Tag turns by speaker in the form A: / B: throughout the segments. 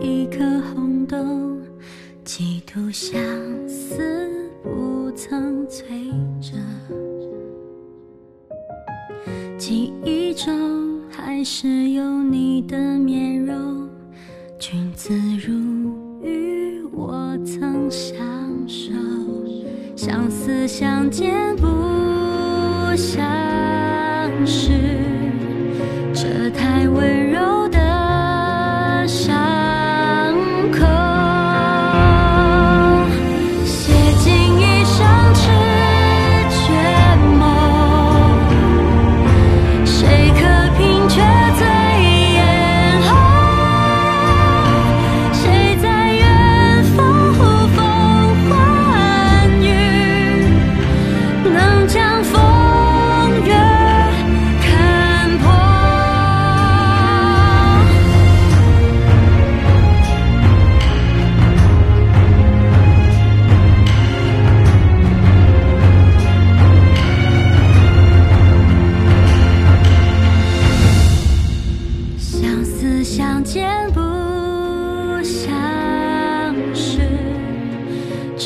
A: 一颗红豆，几度相思不曾催着。记忆中还是有你的面容，君子如玉，我曾相守。相思相见不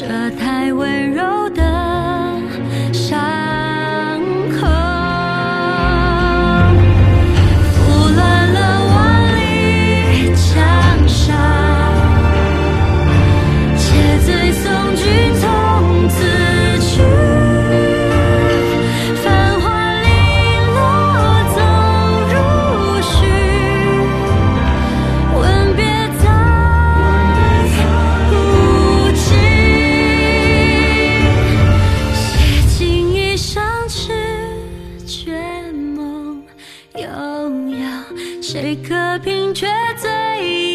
A: 这太温柔悠扬，谁可凭却醉？